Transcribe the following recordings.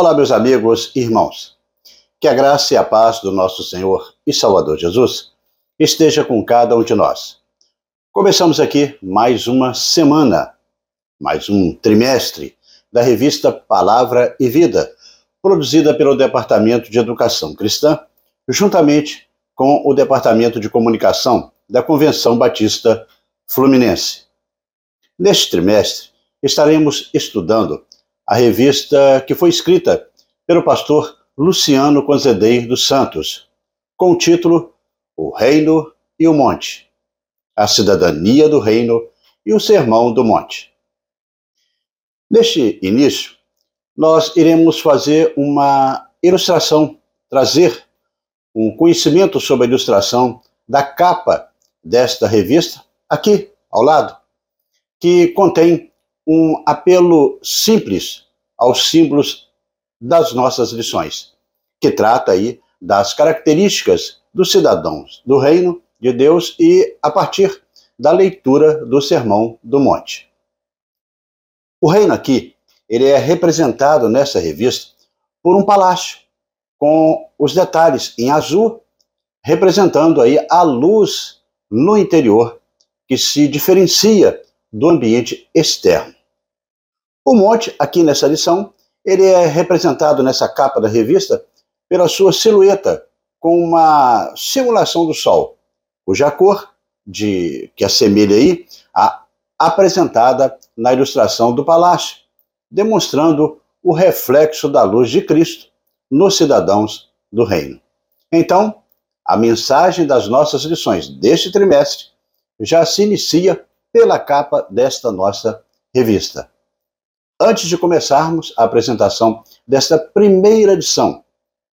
Olá, meus amigos e irmãos. Que a graça e a paz do nosso Senhor e Salvador Jesus esteja com cada um de nós. Começamos aqui mais uma semana, mais um trimestre da revista Palavra e Vida, produzida pelo Departamento de Educação Cristã, juntamente com o Departamento de Comunicação da Convenção Batista Fluminense. Neste trimestre, estaremos estudando a revista que foi escrita pelo pastor Luciano Conzedei dos Santos, com o título O Reino e o Monte, a cidadania do reino e o sermão do monte. Neste início, nós iremos fazer uma ilustração, trazer um conhecimento sobre a ilustração da capa desta revista, aqui ao lado, que contém um apelo simples aos símbolos das nossas lições, que trata aí das características dos cidadãos do reino de Deus e a partir da leitura do Sermão do Monte. O reino aqui, ele é representado nessa revista por um palácio com os detalhes em azul representando aí a luz no interior que se diferencia do ambiente externo. O monte, aqui nessa lição, ele é representado nessa capa da revista pela sua silhueta, com uma simulação do Sol, cuja cor de, que assemelha aí a apresentada na ilustração do palácio, demonstrando o reflexo da luz de Cristo nos cidadãos do reino. Então, a mensagem das nossas lições deste trimestre já se inicia pela capa desta nossa revista. Antes de começarmos a apresentação desta primeira edição,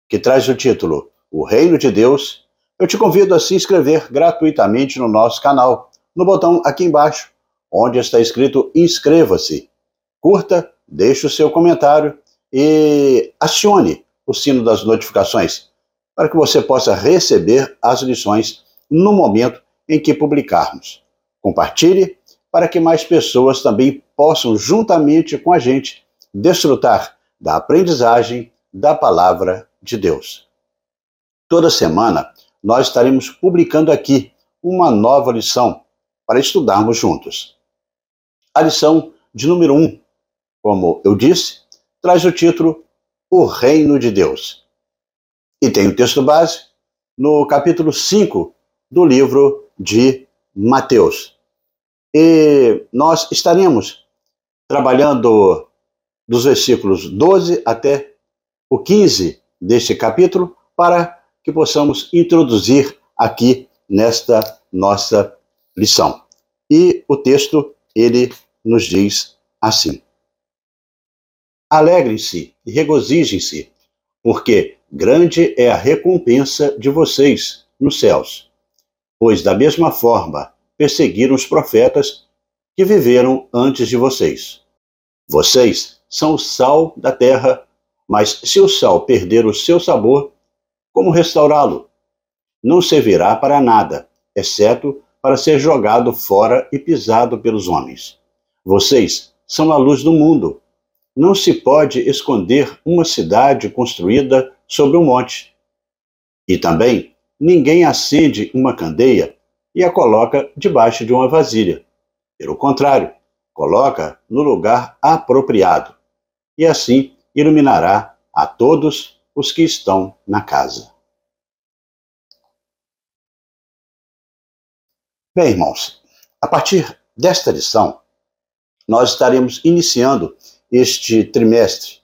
que traz o título O Reino de Deus, eu te convido a se inscrever gratuitamente no nosso canal, no botão aqui embaixo, onde está escrito Inscreva-se. Curta, deixe o seu comentário e acione o sino das notificações para que você possa receber as lições no momento em que publicarmos. Compartilhe para que mais pessoas também possam, juntamente com a gente, desfrutar da aprendizagem da palavra de Deus. Toda semana nós estaremos publicando aqui uma nova lição para estudarmos juntos. A lição de número 1, um, como eu disse, traz o título O Reino de Deus. E tem o texto base no capítulo 5 do livro de Mateus. E nós estaremos trabalhando dos versículos 12 até o 15 deste capítulo para que possamos introduzir aqui nesta nossa lição. E o texto ele nos diz assim: Alegrem-se e regozijem-se, porque grande é a recompensa de vocês nos céus. Pois da mesma forma perseguiram os profetas que viveram antes de vocês. Vocês são o sal da terra, mas se o sal perder o seu sabor, como restaurá-lo? Não servirá para nada, exceto para ser jogado fora e pisado pelos homens. Vocês são a luz do mundo. Não se pode esconder uma cidade construída sobre um monte. E também ninguém acende uma candeia e a coloca debaixo de uma vasilha. Pelo contrário, coloca no lugar apropriado, e assim iluminará a todos os que estão na casa. Bem, irmãos, a partir desta lição, nós estaremos iniciando este trimestre,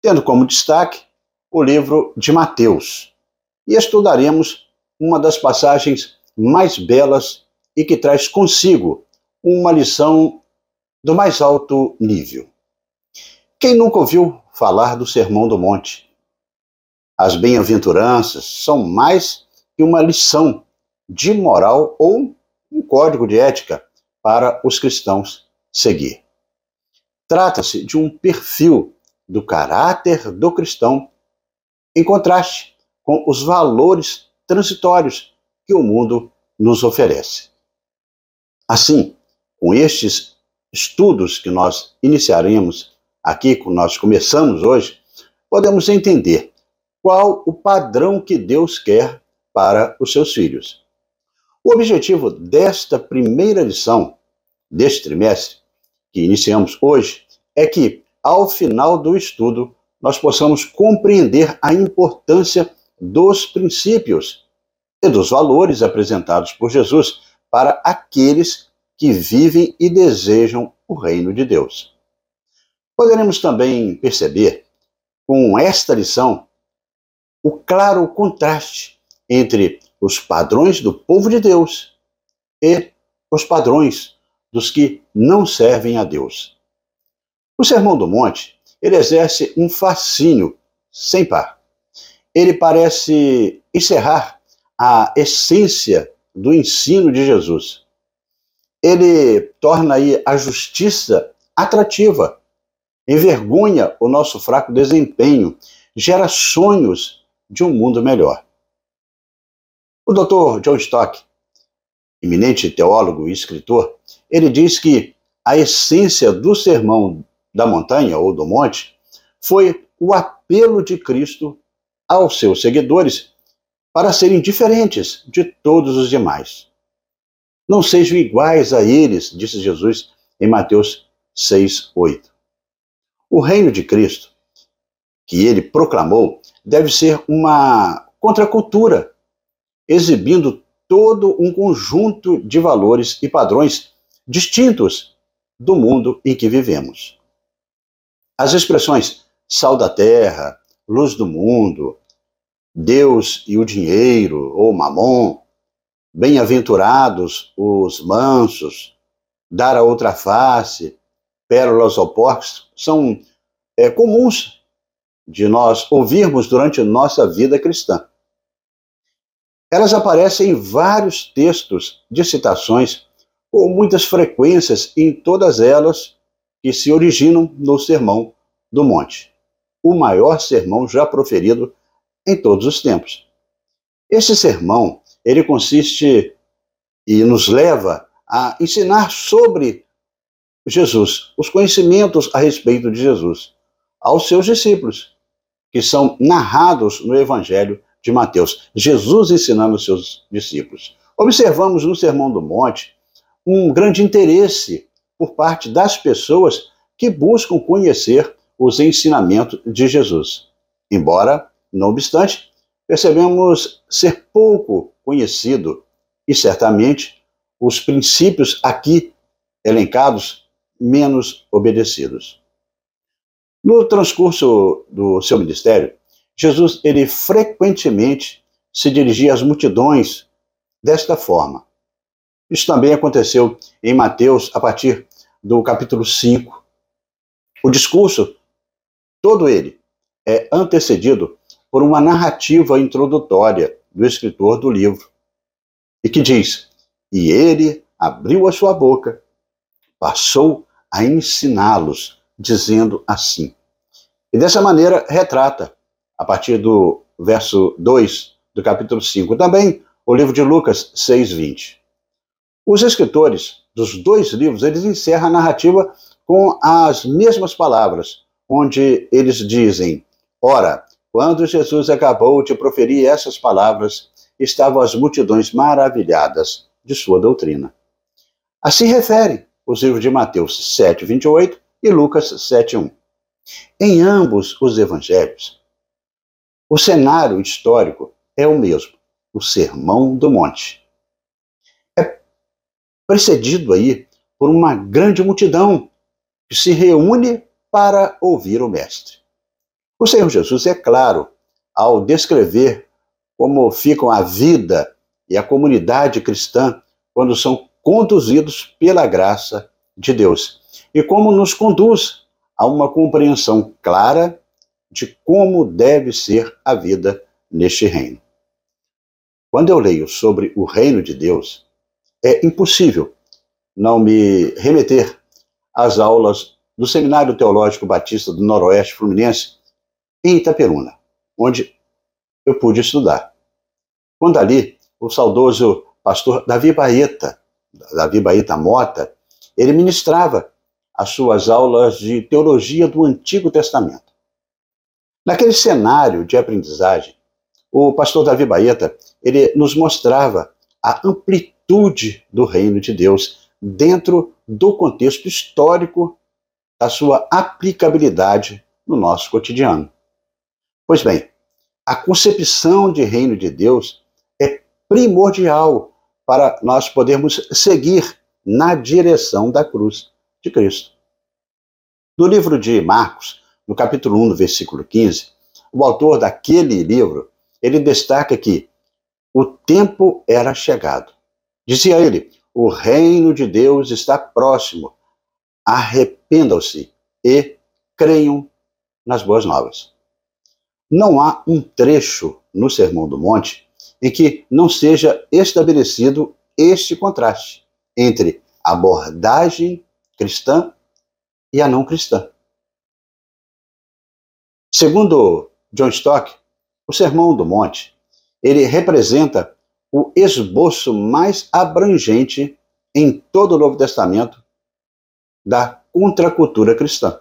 tendo como destaque o livro de Mateus, e estudaremos uma das passagens mais belas e que traz consigo uma lição do mais alto nível. Quem nunca ouviu falar do Sermão do Monte? As bem-aventuranças são mais que uma lição de moral ou um código de ética para os cristãos seguir. Trata-se de um perfil do caráter do cristão em contraste com os valores transitórios que o mundo nos oferece. Assim, com estes estudos que nós iniciaremos aqui, que nós começamos hoje, podemos entender qual o padrão que Deus quer para os seus filhos. O objetivo desta primeira lição, deste trimestre, que iniciamos hoje, é que, ao final do estudo, nós possamos compreender a importância dos princípios e dos valores apresentados por Jesus para aqueles que vivem e desejam o reino de Deus. Poderemos também perceber, com esta lição, o claro contraste entre os padrões do povo de Deus e os padrões dos que não servem a Deus. O Sermão do Monte, ele exerce um fascínio sem par. Ele parece encerrar a essência do ensino de Jesus. Ele torna aí a justiça atrativa, envergonha o nosso fraco desempenho, gera sonhos de um mundo melhor. O Dr. John Stock, eminente teólogo e escritor, ele diz que a essência do sermão da montanha ou do monte foi o apelo de Cristo aos seus seguidores para serem diferentes de todos os demais. Não sejam iguais a eles, disse Jesus em Mateus 6, 8. O reino de Cristo, que ele proclamou, deve ser uma contracultura, exibindo todo um conjunto de valores e padrões distintos do mundo em que vivemos. As expressões sal da terra, luz do mundo, Deus e o dinheiro, ou mamon, bem-aventurados os mansos, dar a outra face, pérolas ao porcos, são é, comuns de nós ouvirmos durante nossa vida cristã. Elas aparecem em vários textos de citações, com muitas frequências em todas elas que se originam no Sermão do Monte, o maior sermão já proferido em todos os tempos. Este sermão, ele consiste e nos leva a ensinar sobre Jesus, os conhecimentos a respeito de Jesus, aos seus discípulos, que são narrados no Evangelho de Mateus. Jesus ensinando os seus discípulos. Observamos no Sermão do Monte um grande interesse por parte das pessoas que buscam conhecer os ensinamentos de Jesus. Embora não obstante, percebemos ser pouco conhecido e certamente os princípios aqui elencados menos obedecidos. No transcurso do seu ministério, Jesus ele frequentemente se dirigia às multidões desta forma. Isso também aconteceu em Mateus a partir do capítulo 5. O discurso todo ele é antecedido por uma narrativa introdutória do escritor do livro, e que diz: E ele abriu a sua boca, passou a ensiná-los, dizendo assim. E dessa maneira retrata, a partir do verso 2 do capítulo 5, também o livro de Lucas 6:20. Os escritores dos dois livros, eles encerram a narrativa com as mesmas palavras, onde eles dizem: Ora, quando Jesus acabou de proferir essas palavras, estavam as multidões maravilhadas de sua doutrina. Assim refere os livros de Mateus 7, 28 e Lucas 7, 1. Em ambos os evangelhos, o cenário histórico é o mesmo, o Sermão do Monte. É precedido aí por uma grande multidão que se reúne para ouvir o Mestre. O Senhor Jesus, é claro, ao descrever como ficam a vida e a comunidade cristã quando são conduzidos pela graça de Deus e como nos conduz a uma compreensão clara de como deve ser a vida neste reino. Quando eu leio sobre o reino de Deus, é impossível não me remeter às aulas do Seminário Teológico Batista do Noroeste Fluminense, em Itaperuna, onde eu pude estudar. Quando ali, o saudoso pastor Davi Baeta, Davi Baeta Mota, ele ministrava as suas aulas de teologia do Antigo Testamento. Naquele cenário de aprendizagem, o pastor Davi Baeta, ele nos mostrava a amplitude do reino de Deus dentro do contexto histórico da sua aplicabilidade no nosso cotidiano. Pois bem, a concepção de reino de Deus é primordial para nós podermos seguir na direção da cruz de Cristo. No livro de Marcos, no capítulo 1, no versículo 15, o autor daquele livro, ele destaca que o tempo era chegado. Dizia ele: o reino de Deus está próximo. Arrependam-se e creiam nas boas novas. Não há um trecho no Sermão do Monte em que não seja estabelecido este contraste entre a abordagem cristã e a não cristã. Segundo John Stott, o Sermão do Monte, ele representa o esboço mais abrangente em todo o Novo Testamento da contracultura cristã.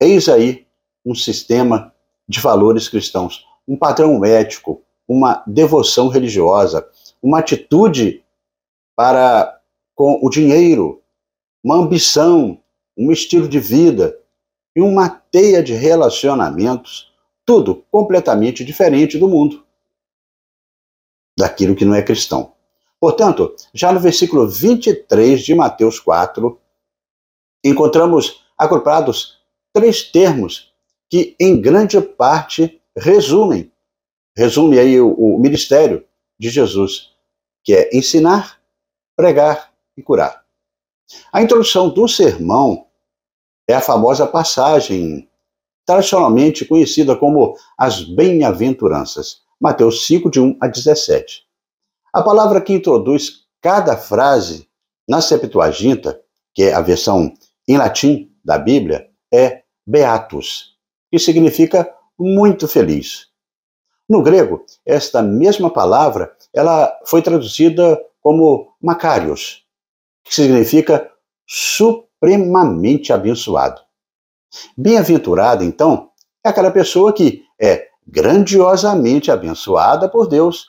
Eis aí um sistema de valores cristãos, um padrão ético, uma devoção religiosa, uma atitude para com o dinheiro, uma ambição, um estilo de vida e uma teia de relacionamentos, tudo completamente diferente do mundo, daquilo que não é cristão. Portanto, já no versículo 23 de Mateus 4, encontramos agrupados três termos que, em grande parte, resumem, resume aí o, o ministério de Jesus, que é ensinar, pregar e curar. A introdução do sermão é a famosa passagem, tradicionalmente conhecida como as bem-aventuranças, Mateus 5, de 1 a 17. A palavra que introduz cada frase na Septuaginta, que é a versão em latim da Bíblia, é beatus, que significa muito feliz. No grego, esta mesma palavra, ela foi traduzida como makarios, que significa supremamente abençoado. Bem-aventurado, então, é aquela pessoa que é grandiosamente abençoada por Deus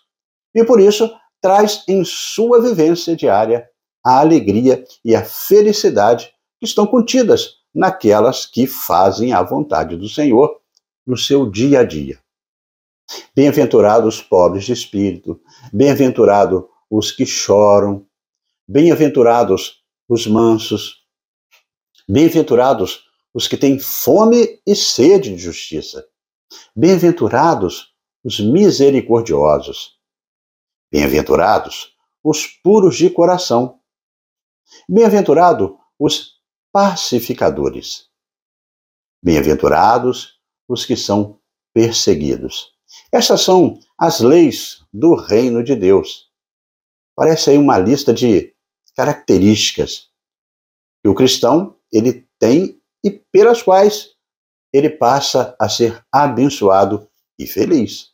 e por isso traz em sua vivência diária a alegria e a felicidade que estão contidas naquelas que fazem a vontade do Senhor no seu dia a dia. Bem-aventurados os pobres de espírito, bem-aventurados os que choram, bem-aventurados os mansos, Bem-aventurados os que têm fome e sede de justiça. Bem-aventurados os misericordiosos. Bem-aventurados os puros de coração. Bem-aventurados os pacificadores. Bem-aventurados os que são perseguidos. Essas são as leis do reino de Deus. Parece aí uma lista de características que o cristão ele tem e pelas quais ele passa a ser abençoado e feliz.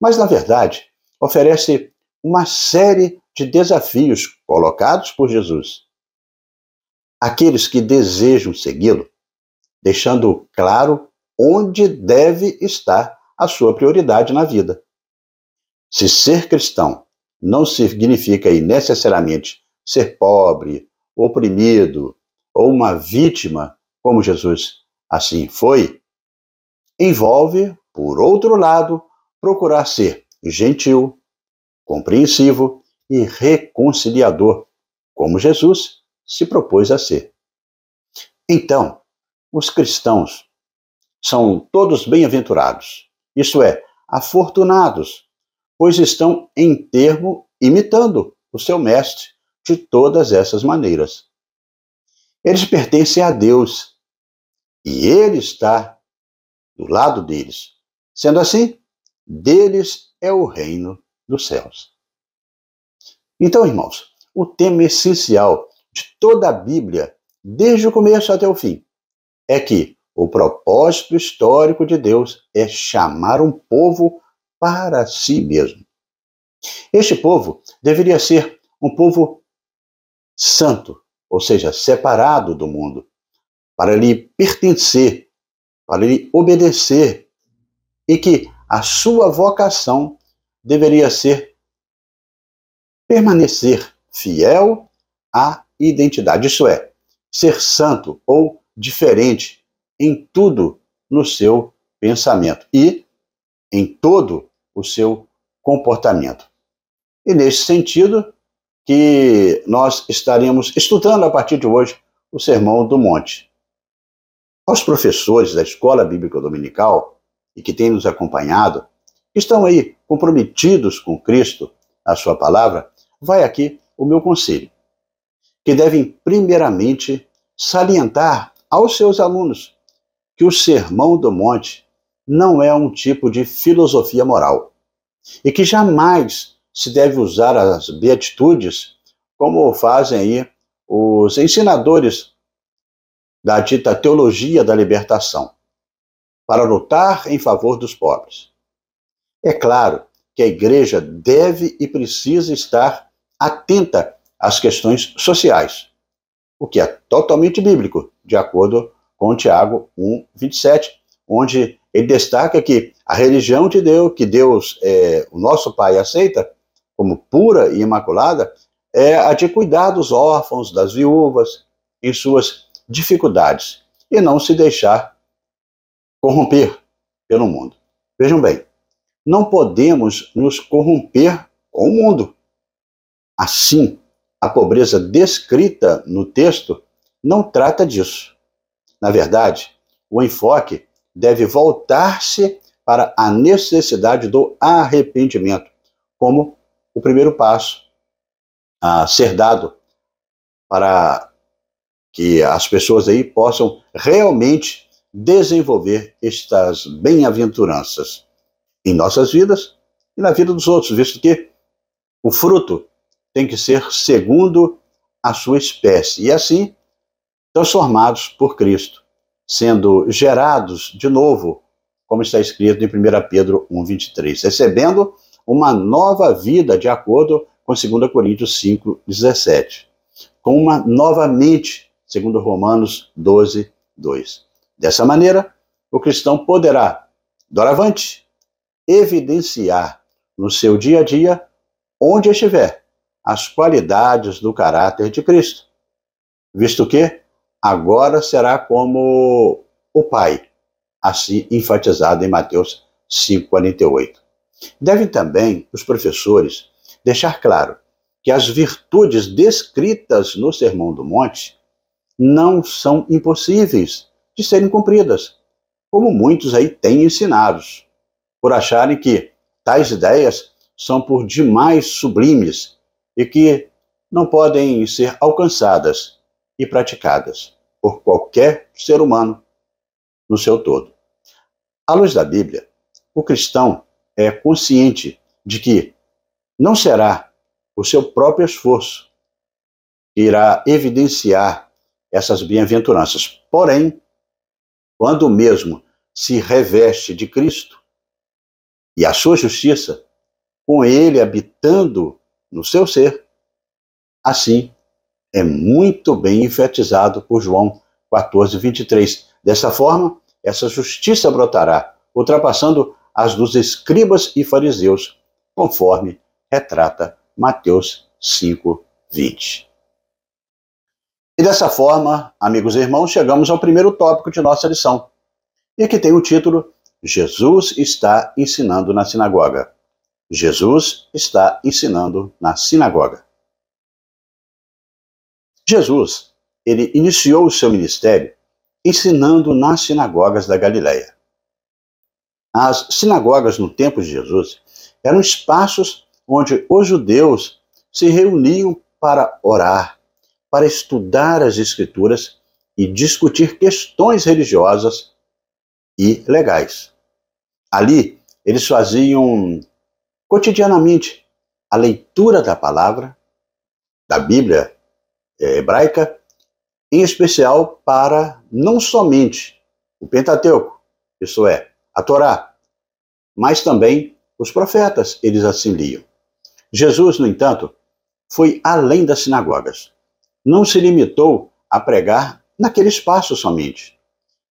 Mas, na verdade, oferece uma série de desafios colocados por Jesus. Aqueles que desejam segui-lo, deixando claro onde deve estar a sua prioridade na vida. Se ser cristão não significa necessariamente ser pobre, oprimido, ou uma vítima, como Jesus assim foi, envolve, por outro lado, procurar ser gentil, compreensivo e reconciliador, como Jesus se propôs a ser. Então, os cristãos são todos bem-aventurados, isto é, afortunados, pois estão em termo imitando o seu mestre de todas essas maneiras. Eles pertencem a Deus e Ele está do lado deles. Sendo assim, deles é o reino dos céus. Então, irmãos, o tema essencial de toda a Bíblia, desde o começo até o fim, é que o propósito histórico de Deus é chamar um povo para si mesmo. Este povo deveria ser um povo santo, ou seja, separado do mundo, para lhe pertencer para ele obedecer e que a sua vocação deveria ser permanecer fiel à identidade, isso é, ser santo ou diferente em tudo no seu pensamento e em todo o seu comportamento. E nesse sentido que nós estaremos estudando a partir de hoje o Sermão do Monte. Aos professores da Escola Bíblica Dominical e que têm nos acompanhado, estão aí comprometidos com Cristo, a sua palavra, vai aqui o meu conselho, que devem primeiramente salientar aos seus alunos que o Sermão do Monte não é um tipo de filosofia moral e que jamais se deve usar as beatitudes como fazem aí os ensinadores da dita teologia da libertação, para lutar em favor dos pobres. É claro que a igreja deve e precisa estar atenta às questões sociais, o que é totalmente bíblico, de acordo com Tiago 1, 27, onde ele destaca que a religião de Deus, que Deus, é, o nosso Pai, aceita como pura e imaculada, é a de cuidar dos órfãos, das viúvas, em suas dificuldades, e não se deixar corromper pelo mundo. Vejam bem, não podemos nos corromper com o mundo. Assim, a pobreza descrita no texto não trata disso. Na verdade, o enfoque deve voltar-se para a necessidade do arrependimento, como o primeiro passo a ser dado para que as pessoas aí possam realmente desenvolver estas bem-aventuranças em nossas vidas e na vida dos outros, visto que o fruto tem que ser segundo a sua espécie e assim transformados por Cristo sendo gerados de novo, como está escrito em 1 Pedro 1,23, recebendo uma nova vida de acordo com 2 Coríntios 5,17, com uma nova mente, segundo Romanos 12, 2. Dessa maneira, o cristão poderá, doravante, evidenciar no seu dia a dia, onde estiver, as qualidades do caráter de Cristo, visto que agora será como o Pai, assim enfatizado em Mateus 5,48. Devem também os professores deixar claro que as virtudes descritas no Sermão do Monte não são impossíveis de serem cumpridas, como muitos aí têm ensinados, por acharem que tais ideias são por demais sublimes e que não podem ser alcançadas e praticadas por qualquer ser humano no seu todo. À luz da Bíblia, o cristão é consciente de que não será o seu próprio esforço que irá evidenciar essas bem-aventuranças. Porém, quando mesmo se reveste de Cristo e a sua justiça, com ele habitando no seu ser, assim é muito bem enfatizado por João 14, 23. Dessa forma, essa justiça brotará, ultrapassando as dos escribas e fariseus, conforme retrata Mateus 5, 20. E dessa forma, amigos e irmãos, chegamos ao primeiro tópico de nossa lição, e que tem o título Jesus está ensinando na sinagoga. Jesus está ensinando na sinagoga. Jesus, ele iniciou o seu ministério ensinando nas sinagogas da Galileia. As sinagogas no tempo de Jesus eram espaços onde os judeus se reuniam para orar, para estudar as escrituras e discutir questões religiosas e legais. Ali, eles faziam cotidianamente a leitura da palavra, da Bíblia é, hebraica, em especial para não somente o Pentateuco, isso é, a Torá, mas também os profetas, eles assim liam. Jesus, no entanto, foi além das sinagogas. Não se limitou a pregar naquele espaço somente.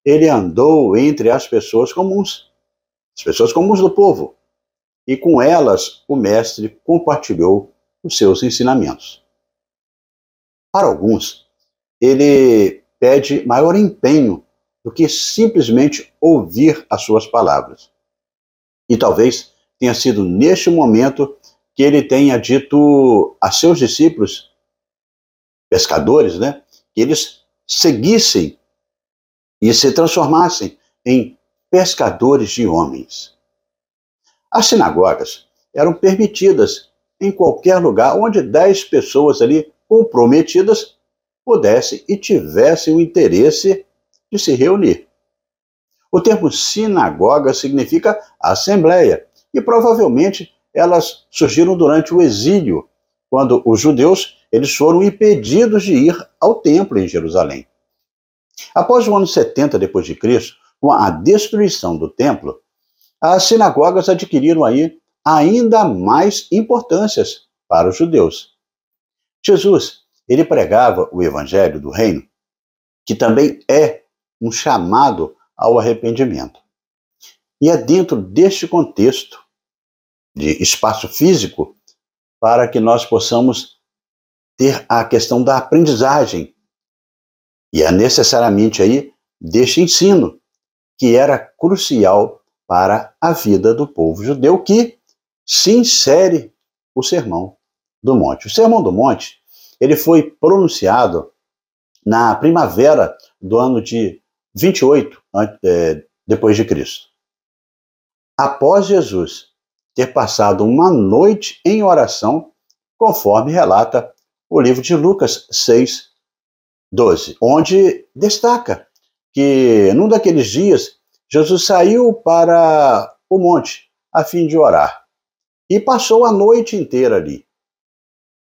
ele andou entre as pessoas comuns, as pessoas comuns do povo, e com elas o Mestre compartilhou os seus ensinamentos. Para alguns, ele pede maior empenho do que simplesmente ouvir as suas palavras. E talvez tenha sido neste momento que ele tenha dito a seus discípulos, pescadores, né, que eles seguissem e se transformassem em pescadores de homens. As sinagogas eram permitidas em qualquer lugar onde dez pessoas ali comprometidas pudessem e tivessem o interesse de se reunir. O termo sinagoga significa assembleia, e provavelmente elas surgiram durante o exílio, quando os judeus eles foram impedidos de ir ao templo em Jerusalém. Após o ano 70 depois de Cristo, com a destruição do templo, as sinagogas adquiriram aí ainda mais importâncias para os judeus. Jesus, ele pregava o evangelho do reino, que também é um chamado ao arrependimento. E é dentro deste contexto de espaço físico para que nós possamos ter a questão da aprendizagem. E é necessariamente aí deste ensino, que era crucial para a vida do povo judeu, que se insere o Sermão do Monte. O Sermão do Monte, ele foi pronunciado na primavera do ano de 28 é, depois de Cristo. Após Jesus ter passado uma noite em oração, conforme relata o livro de Lucas 6, 12, onde destaca que num daqueles dias Jesus saiu para o monte a fim de orar e passou a noite inteira ali.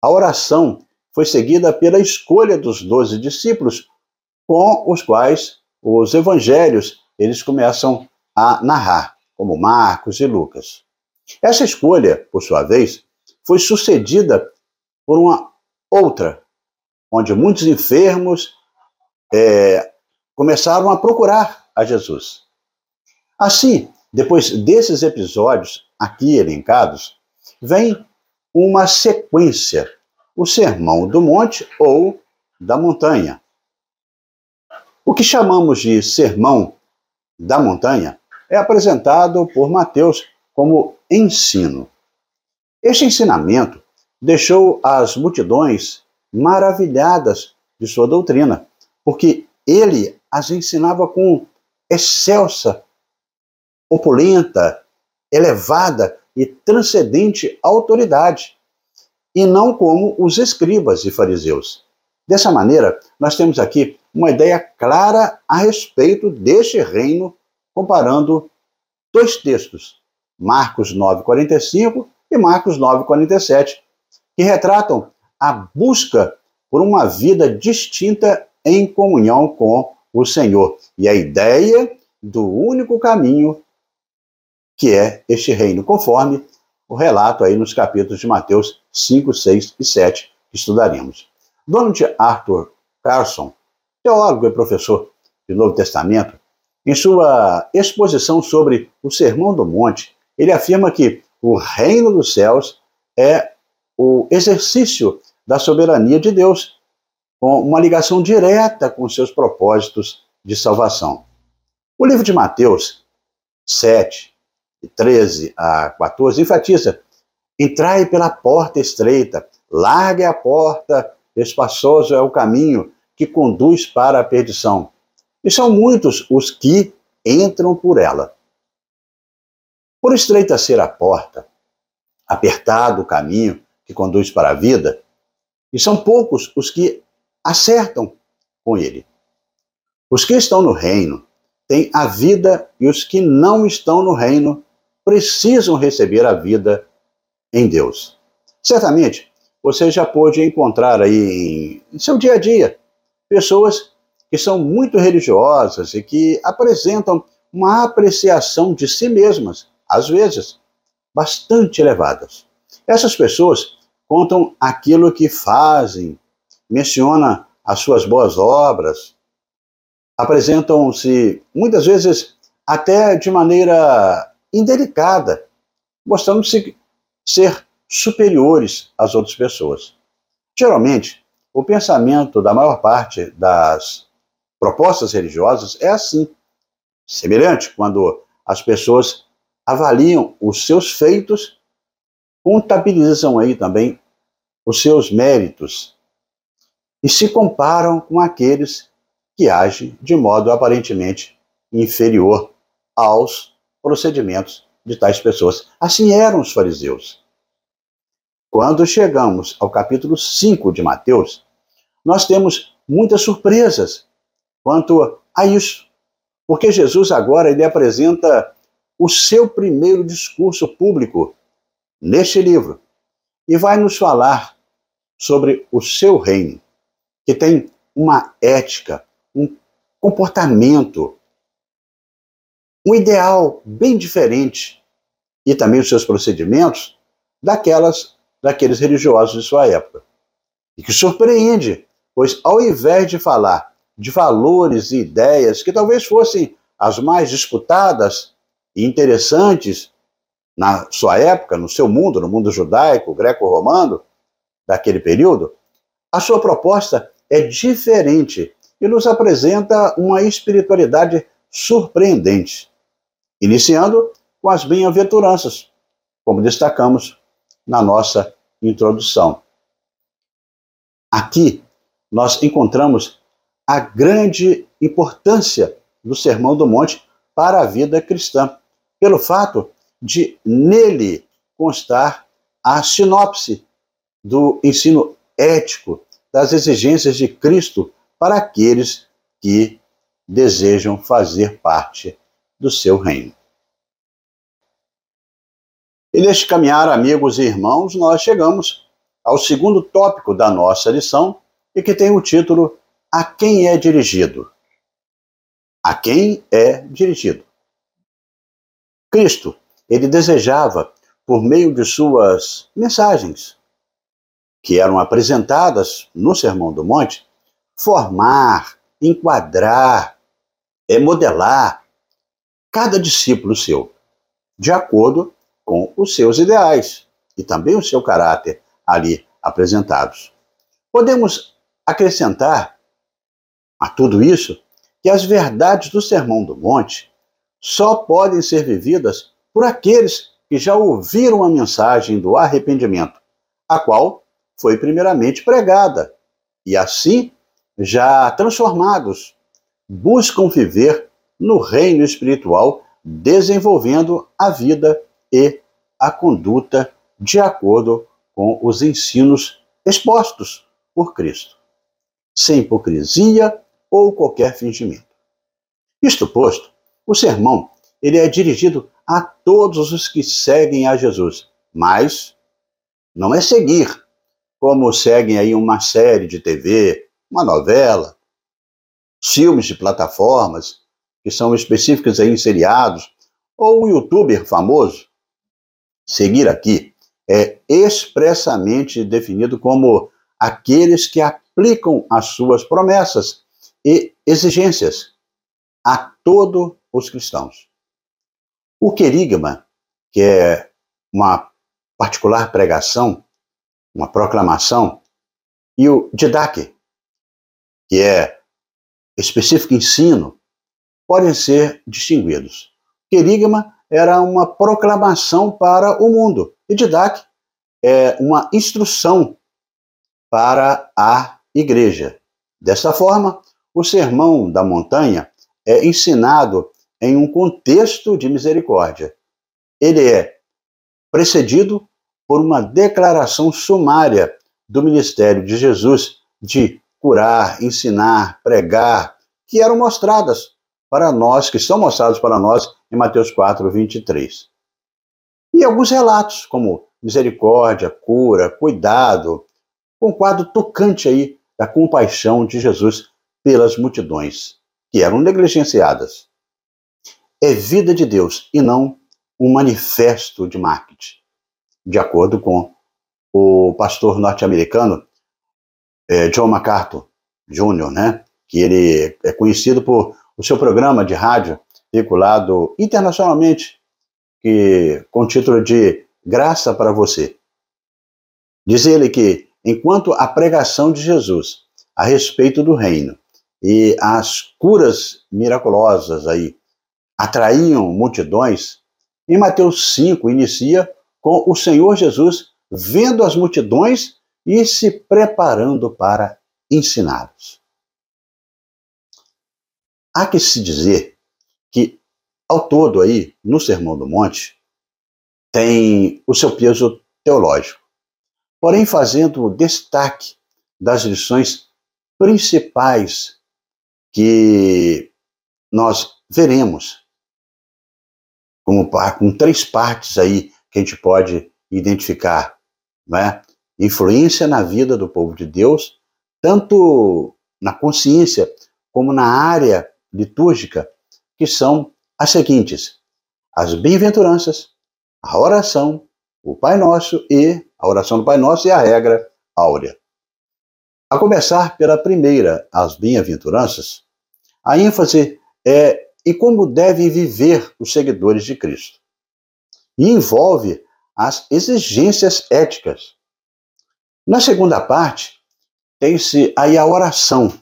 A oração foi seguida pela escolha dos doze discípulos, com os quais os evangelhos eles começam a narrar, como Marcos e Lucas. Essa escolha, por sua vez, foi sucedida por uma outra, onde muitos enfermos é, começaram a procurar a Jesus. Assim, depois desses episódios aqui elencados, vem uma sequência, o Sermão do Monte ou da Montanha. O que chamamos de Sermão da Montanha é apresentado por Mateus como ensino. Este ensinamento deixou as multidões maravilhadas de sua doutrina, porque ele as ensinava com excelsa, opulenta, elevada e transcendente autoridade, e não como os escribas e fariseus. Dessa maneira, nós temos aqui uma ideia clara a respeito deste reino, comparando dois textos Marcos 9:45 e Marcos 9:47, que retratam a busca por uma vida distinta em comunhão com o Senhor e a ideia do único caminho que é este reino, conforme o relato aí nos capítulos de Mateus 5, 6 e 7 que estudaremos. Donald Arthur Carson, teólogo e professor do Novo Testamento, em sua exposição sobre o Sermão do Monte, ele afirma que o reino dos céus é o exercício da soberania de Deus, com uma ligação direta com seus propósitos de salvação. O livro de Mateus 7, 13 a 14 enfatiza: entrai pela porta estreita, larga a porta, espaçoso é o caminho que conduz para a perdição. E são muitos os que entram por ela. Por estreita ser a porta, apertado o caminho que conduz para a vida, e são poucos os que acertam com ele. Os que estão no reino têm a vida e os que não estão no reino precisam receber a vida em Deus. Certamente, você já pôde encontrar aí em seu dia a dia pessoas que são muito religiosas e que apresentam uma apreciação de si mesmas às vezes, bastante elevadas. Essas pessoas contam aquilo que fazem, menciona as suas boas obras, apresentam-se muitas vezes até de maneira indelicada, mostrando-se ser superiores às outras pessoas. Geralmente, o pensamento da maior parte das propostas religiosas é assim, semelhante quando as pessoas avaliam os seus feitos, contabilizam aí também os seus méritos e se comparam com aqueles que agem de modo aparentemente inferior aos procedimentos de tais pessoas. Assim eram os fariseus. Quando chegamos ao capítulo 5 de Mateus, nós temos muitas surpresas quanto a isso. Porque Jesus agora ele apresenta o seu primeiro discurso público neste livro e vai nos falar sobre o seu reino, que tem uma ética, um comportamento, um ideal bem diferente e também os seus procedimentos daquelas daqueles religiosos de sua época. E que surpreende, pois ao invés de falar de valores e ideias que talvez fossem as mais disputadas e interessantes na sua época, no seu mundo, no mundo judaico, greco-romano, daquele período, a sua proposta é diferente e nos apresenta uma espiritualidade surpreendente, iniciando com as bem-aventuranças, como destacamos na nossa introdução. Aqui nós encontramos a grande importância do Sermão do Monte para a vida cristã, pelo fato de nele constar a sinopse do ensino ético das exigências de Cristo para aqueles que desejam fazer parte do seu reino. E neste caminhar, amigos e irmãos, nós chegamos ao segundo tópico da nossa lição e que tem o título A quem é dirigido? A quem é dirigido? Cristo, ele desejava, por meio de suas mensagens, que eram apresentadas no Sermão do Monte, formar, enquadrar, é, modelar cada discípulo seu, de acordo com os seus ideais e também o seu caráter ali apresentados. Podemos acrescentar a tudo isso que as verdades do Sermão do Monte só podem ser vividas por aqueles que já ouviram a mensagem do arrependimento, a qual foi primeiramente pregada, e assim, já transformados, buscam viver no reino espiritual, desenvolvendo a vida e a conduta de acordo com os ensinos expostos por Cristo, sem hipocrisia ou qualquer fingimento. Isto posto, o sermão ele é dirigido a todos os que seguem a Jesus, mas não é seguir como seguem aí uma série de TV, uma novela, filmes de plataformas que são específicos aí em seriados, ou um youtuber famoso. Seguir aqui é expressamente definido como aqueles que aplicam as suas promessas e exigências a todos os cristãos. O querigma, que é uma particular pregação uma proclamação, e o didaque, que é específico ensino, podem ser distinguidos. Querigma era uma proclamação para o mundo, e didaque é uma instrução para a igreja. Dessa forma, o sermão da montanha é ensinado em um contexto de misericórdia. Ele é precedido por uma declaração sumária do ministério de Jesus de curar, ensinar, pregar, que eram mostradas para nós, que são mostradas para nós em Mateus 4, 23. E alguns relatos, como misericórdia, cura, cuidado, com um quadro tocante aí da compaixão de Jesus pelas multidões, que eram negligenciadas. É vida de Deus e não um manifesto de marketing de acordo com o pastor norte-americano é, John MacArthur Jr., né? que ele é conhecido por o seu programa de rádio, veiculado internacionalmente, que, com o título de Graça para Você. Diz ele que, enquanto a pregação de Jesus a respeito do reino e as curas miraculosas aí atraíam multidões, em Mateus 5 inicia com o Senhor Jesus vendo as multidões e se preparando para ensiná-los. Há que se dizer que, ao todo aí, no Sermão do Monte, tem o seu peso teológico, porém fazendo o destaque das lições principais que nós veremos como com três partes aí que a gente pode identificar, né? Influência na vida do povo de Deus, tanto na consciência como na área litúrgica, que são as seguintes: as bem-aventuranças, a oração, o Pai Nosso e a oração do Pai Nosso e a regra áurea. A começar pela primeira, as bem-aventuranças, a ênfase é em como devem viver os seguidores de Cristo. E envolve as exigências éticas. Na segunda parte, tem-se aí a oração,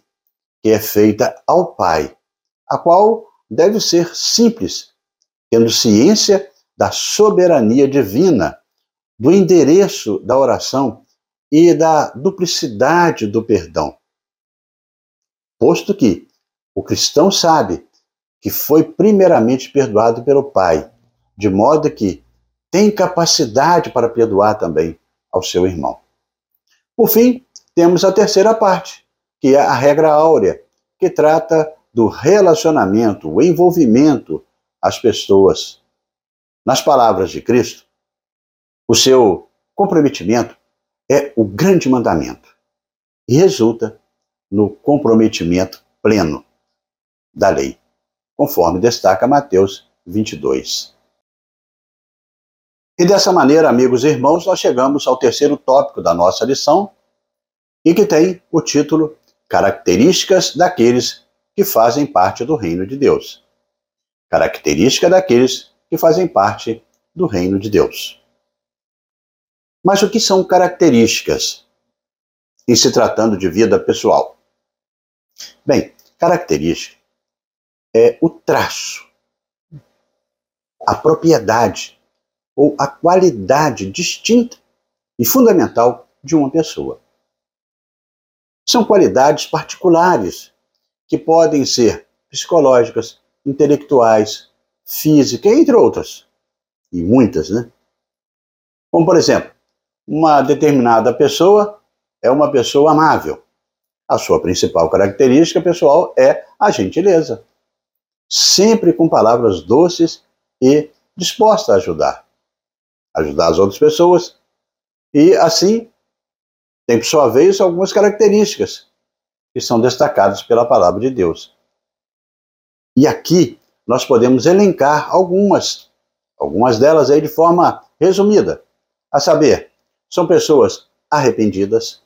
que é feita ao Pai, a qual deve ser simples, tendo ciência da soberania divina, do endereço da oração e da duplicidade do perdão. Posto que o cristão sabe que foi primeiramente perdoado pelo Pai, de modo que tem capacidade para perdoar também ao seu irmão. Por fim, temos a terceira parte, que é a regra áurea, que trata do relacionamento, o envolvimento às pessoas. Nas palavras de Cristo, o seu comprometimento é o grande mandamento e resulta no comprometimento pleno da lei, conforme destaca Mateus 22. E dessa maneira, amigos e irmãos, nós chegamos ao terceiro tópico da nossa lição e que tem o título Características daqueles que fazem parte do reino de Deus. Característica daqueles que fazem parte do reino de Deus. Mas o que são características em se tratando de vida pessoal? Bem, característica é o traço, a propriedade ou a qualidade distinta e fundamental de uma pessoa. São qualidades particulares que podem ser psicológicas, intelectuais, físicas, entre outras. E muitas, né? Como, por exemplo, uma determinada pessoa é uma pessoa amável. A sua principal característica pessoal é a gentileza. Sempre com palavras doces e disposta a ajudar. Ajudar as outras pessoas. E assim, tem por sua vez algumas características que são destacadas pela palavra de Deus. E aqui nós podemos elencar algumas, algumas delas aí de forma resumida, a saber, são pessoas arrependidas,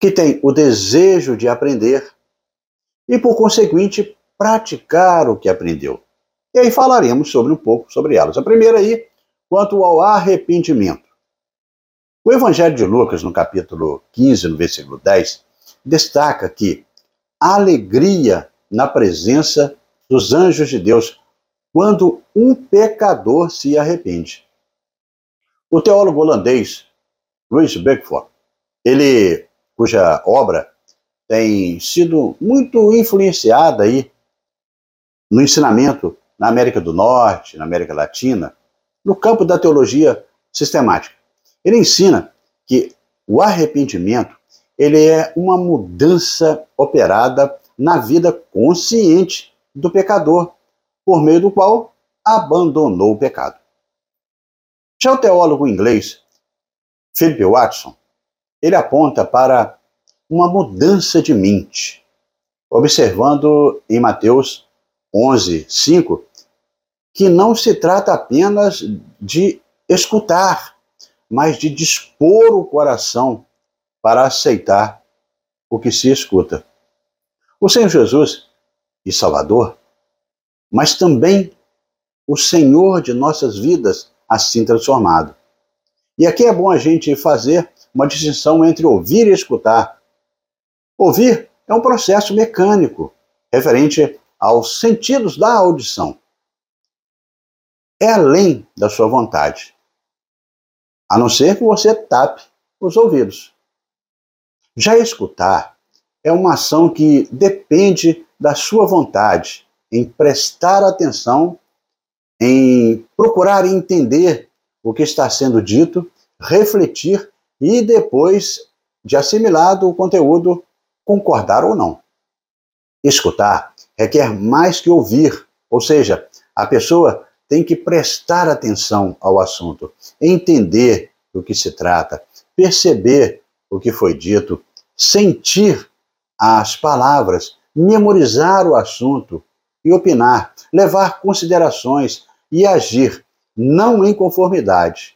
que têm o desejo de aprender e, por conseguinte, praticar o que aprendeu. E aí falaremos sobre um pouco sobre elas. A primeira aí, quanto ao arrependimento. O Evangelho de Lucas, no capítulo 15, no versículo 10, destaca que a alegria na presença dos anjos de Deus quando um pecador se arrepende. O teólogo holandês Louis Beckford, ele cuja obra tem sido muito influenciada aí no ensinamento na América do Norte, na América Latina, no campo da teologia sistemática. Ele ensina que o arrependimento ele é uma mudança operada na vida consciente do pecador, por meio do qual abandonou o pecado. Já o teólogo inglês Philip Watson, ele aponta para uma mudança de mente, observando em Mateus 11, 5, que não se trata apenas de escutar, mas de dispor o coração para aceitar o que se escuta. O Senhor Jesus e Salvador, mas também o Senhor de nossas vidas, assim transformado. E aqui é bom a gente fazer uma distinção entre ouvir e escutar. Ouvir é um processo mecânico, referente aos sentidos da audição. É além da sua vontade, a não ser que você tape os ouvidos. Já escutar é uma ação que depende da sua vontade em prestar atenção, em procurar entender o que está sendo dito, refletir e depois de assimilado o conteúdo, concordar ou não. Escutar requer mais que ouvir, ou seja, a pessoa tem que prestar atenção ao assunto, entender do que se trata, perceber o que foi dito, sentir as palavras, memorizar o assunto e opinar, levar considerações e agir, não em conformidade.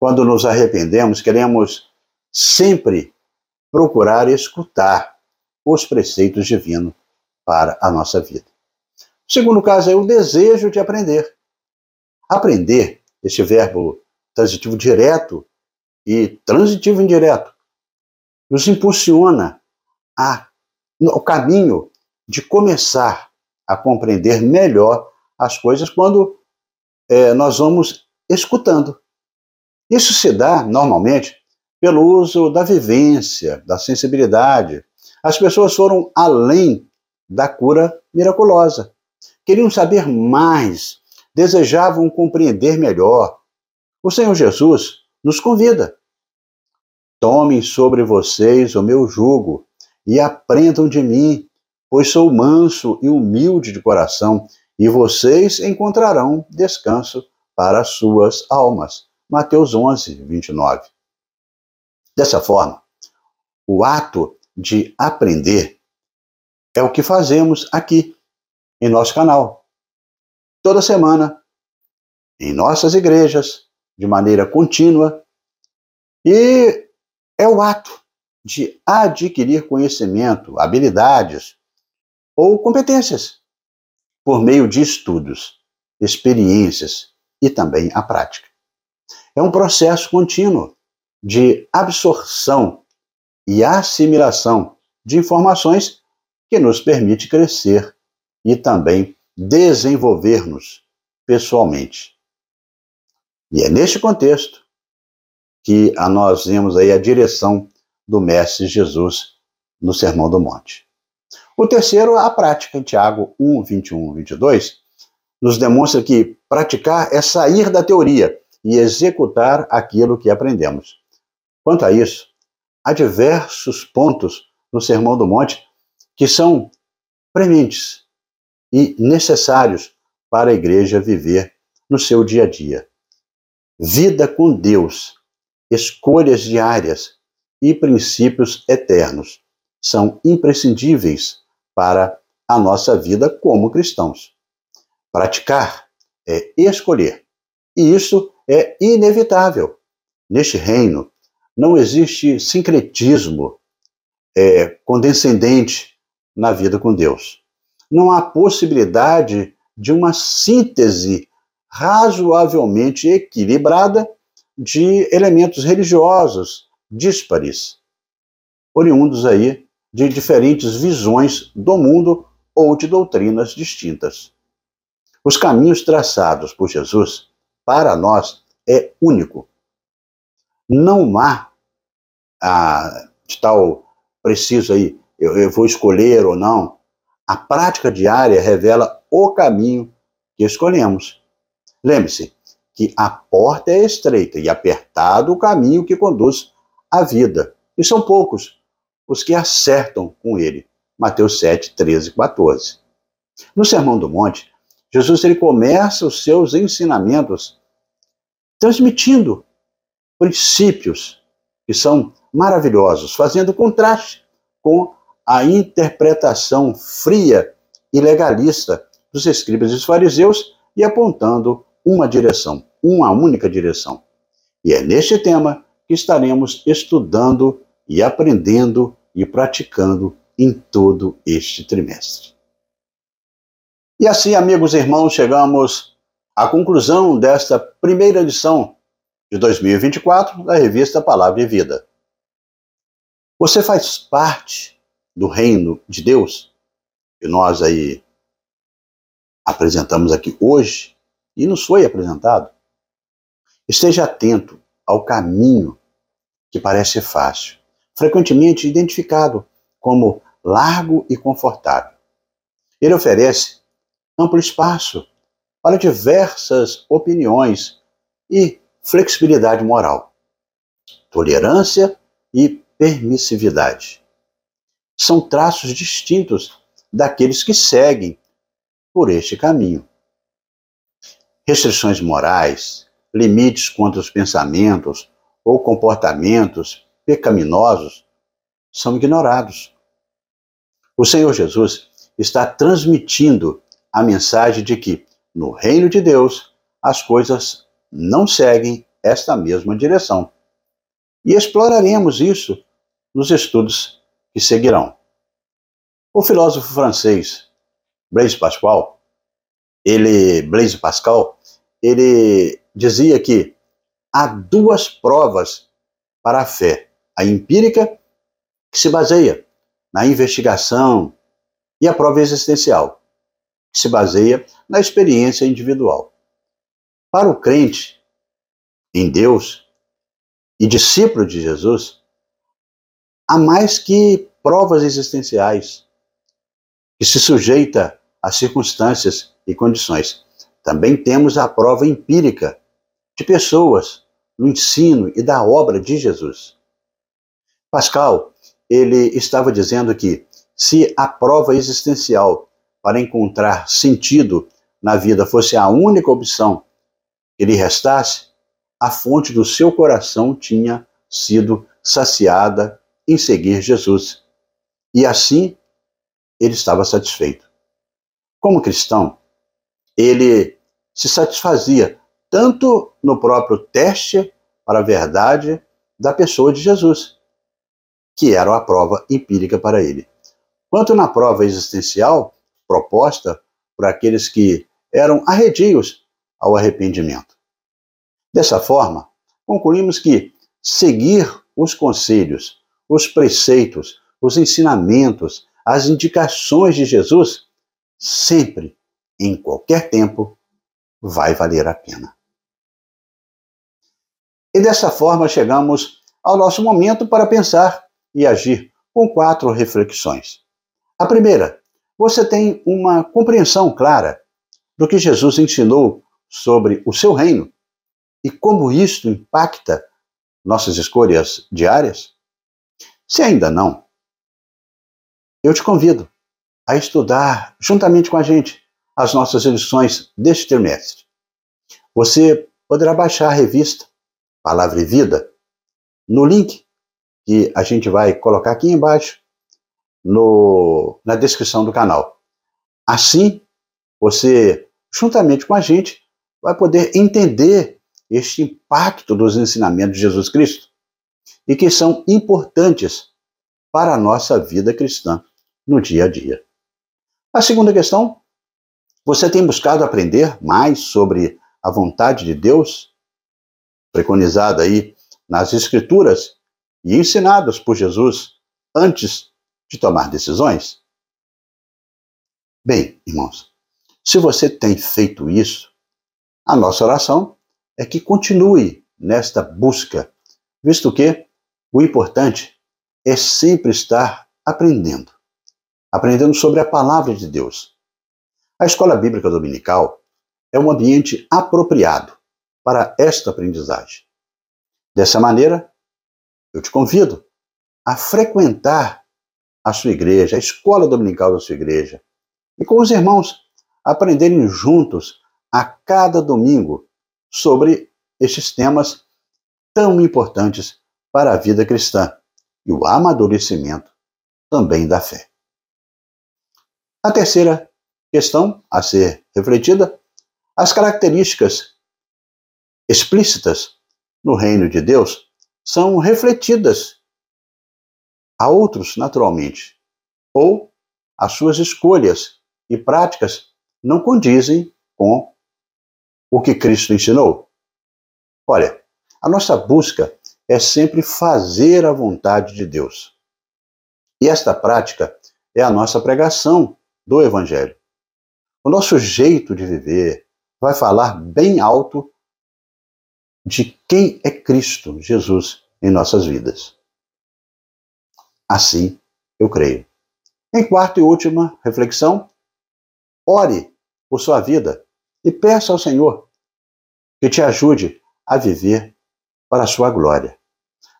Quando nos arrependemos, queremos sempre procurar escutar os preceitos divinos para a nossa vida. O segundo caso é o desejo de aprender. Aprender, este verbo transitivo direto e transitivo indireto, nos impulsiona a, o caminho de começar a compreender melhor as coisas quando é, nós vamos escutando. Isso se dá, normalmente, pelo uso da vivência, da sensibilidade. As pessoas foram além da cura miraculosa. Queriam saber mais, desejavam compreender melhor. O Senhor Jesus nos convida. Tomem sobre vocês o meu jugo e aprendam de mim, pois sou manso e humilde de coração, e vocês encontrarão descanso para as suas almas. Mateus 11, 29. Dessa forma, o ato de aprender é o que fazemos aqui em nosso canal. Toda semana, em nossas igrejas, de maneira contínua, e é o ato de adquirir conhecimento, habilidades ou competências por meio de estudos, experiências e também a prática. É um processo contínuo de absorção e assimilação de informações que nos permite crescer e também desenvolver-nos pessoalmente. E é neste contexto que a nós vemos aí a direção do Mestre Jesus no Sermão do Monte. O terceiro, a prática, em Tiago 1, 21, 22, nos demonstra que praticar é sair da teoria e executar aquilo que aprendemos. Quanto a isso, há diversos pontos no Sermão do Monte que são prementes e necessários para a igreja viver no seu dia a dia. Vida com Deus, escolhas diárias e princípios eternos são imprescindíveis para a nossa vida como cristãos. Praticar é escolher, e isso é inevitável. Neste reino não existe sincretismo é, condescendente na vida com Deus. Não há possibilidade de uma síntese razoavelmente equilibrada de elementos religiosos díspares, oriundos aí de diferentes visões do mundo ou de doutrinas distintas. Os caminhos traçados por Jesus para nós é único. Não há a, de tal preciso aí, eu, eu vou escolher ou não. A prática diária revela o caminho que escolhemos. Lembre-se que a porta é estreita e apertado o caminho que conduz a vida. E são poucos os que acertam com ele. Mateus 7, 13 e 14. No Sermão do Monte, Jesus ele começa os seus ensinamentos transmitindo princípios que são maravilhosos, fazendo contraste com a interpretação fria e legalista dos escribas e dos fariseus e apontando uma direção, uma única direção. E é neste tema que estaremos estudando e aprendendo e praticando em todo este trimestre. E assim, amigos e irmãos, chegamos à conclusão desta primeira edição de 2024 da revista Palavra e Vida. Você faz parte do reino de Deus, que nós aí apresentamos aqui hoje e nos foi apresentado. Esteja atento ao caminho que parece fácil, frequentemente identificado como largo e confortável. Ele oferece amplo espaço para diversas opiniões e flexibilidade moral, tolerância e permissividade. São traços distintos daqueles que seguem por este caminho. Restrições morais, limites contra os pensamentos ou comportamentos pecaminosos são ignorados. O Senhor Jesus está transmitindo a mensagem de que, no reino de Deus, as coisas não seguem esta mesma direção. E exploraremos isso nos estudos que seguirão. O filósofo francês Blaise Pascal, ele, Blaise Pascal, ele dizia que há duas provas para a fé: a empírica, que se baseia na investigação, e a prova existencial, que se baseia na experiência individual. Para o crente em Deus e discípulo de Jesus, há mais que provas existenciais, que se sujeita a circunstâncias e condições. Também temos a prova empírica de pessoas no ensino e da obra de Jesus. Pascal, ele estava dizendo que se a prova existencial para encontrar sentido na vida fosse a única opção que lhe restasse, a fonte do seu coração tinha sido saciada em seguir Jesus. E assim ele estava satisfeito. Como cristão, ele se satisfazia tanto no próprio teste para a verdade da pessoa de Jesus, que era a prova empírica para ele, quanto na prova existencial proposta por aqueles que eram arredios ao arrependimento. Dessa forma, concluímos que seguir os conselhos, os preceitos, os ensinamentos, as indicações de Jesus sempre, em qualquer tempo, vai valer a pena. E dessa forma chegamos ao nosso momento para pensar e agir com quatro reflexões. A primeira, você tem uma compreensão clara do que Jesus ensinou sobre o seu reino e como isto impacta nossas escolhas diárias? Se ainda não, eu te convido a estudar juntamente com a gente as nossas lições deste trimestre. Você poderá baixar a revista Palavra e Vida no link que a gente vai colocar aqui embaixo no, na descrição do canal. Assim, você, juntamente com a gente, vai poder entender este impacto dos ensinamentos de Jesus Cristo e que são importantes para a nossa vida cristã no dia a dia. A segunda questão, você tem buscado aprender mais sobre a vontade de Deus, preconizada aí nas Escrituras e ensinadas por Jesus antes de tomar decisões? Bem, irmãos, se você tem feito isso, a nossa oração é que continue nesta busca, visto que o importante é sempre estar aprendendo aprendendo sobre a palavra de Deus. A escola bíblica dominical é um ambiente apropriado para esta aprendizagem. Dessa maneira, eu te convido a frequentar a sua igreja, a escola dominical da sua igreja, e com os irmãos aprenderem juntos a cada domingo sobre estes temas tão importantes para a vida cristã e o amadurecimento também da fé. A terceira questão a ser refletida, as características explícitas no reino de Deus são refletidas a outros naturalmente. ou as suas escolhas e práticas não condizem com o que Cristo ensinou? Olha, a nossa busca é sempre fazer a vontade de Deus. E esta prática é a nossa pregação do Evangelho. O nosso jeito de viver vai falar bem alto de quem é Cristo, Jesus, em nossas vidas. Assim, eu creio. Em quarta e última reflexão, ore por sua vida e peça ao Senhor que te ajude a viver para a sua glória.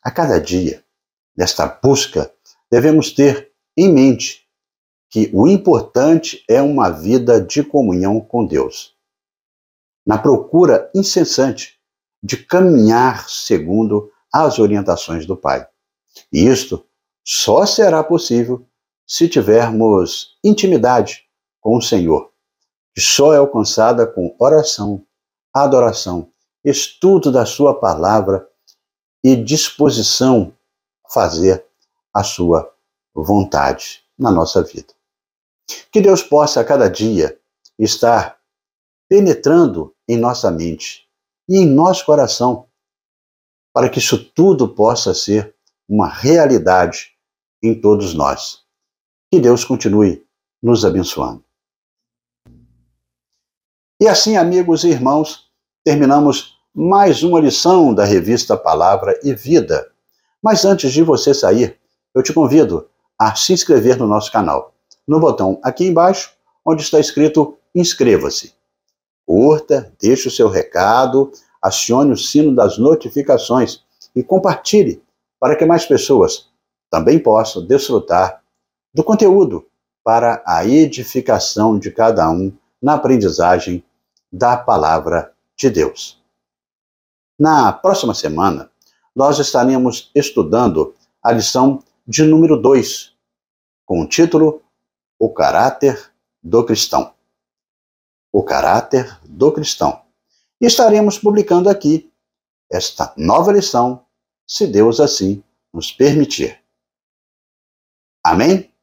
A cada dia, nesta busca, devemos ter em mente que o importante é uma vida de comunhão com Deus. Na procura incessante de caminhar segundo as orientações do Pai. E isto só será possível se tivermos intimidade com o Senhor, que só é alcançada com oração, adoração, estudo da Sua palavra e disposição a fazer a Sua vontade na nossa vida. Que Deus possa a cada dia estar penetrando em nossa mente e em nosso coração, para que isso tudo possa ser uma realidade em todos nós. Que Deus continue nos abençoando. E assim, amigos e irmãos, terminamos mais uma lição da revista Palavra e Vida. Mas antes de você sair, eu te convido a se inscrever no nosso canal. No botão aqui embaixo, onde está escrito Inscreva-se. Curta, deixe o seu recado, acione o sino das notificações e compartilhe para que mais pessoas também possam desfrutar do conteúdo para a edificação de cada um na aprendizagem da palavra de Deus. Na próxima semana, nós estaremos estudando a lição de número 2, com o título O Caráter do Cristão o caráter do cristão. E estaremos publicando aqui esta nova lição, se Deus assim nos permitir. Amém?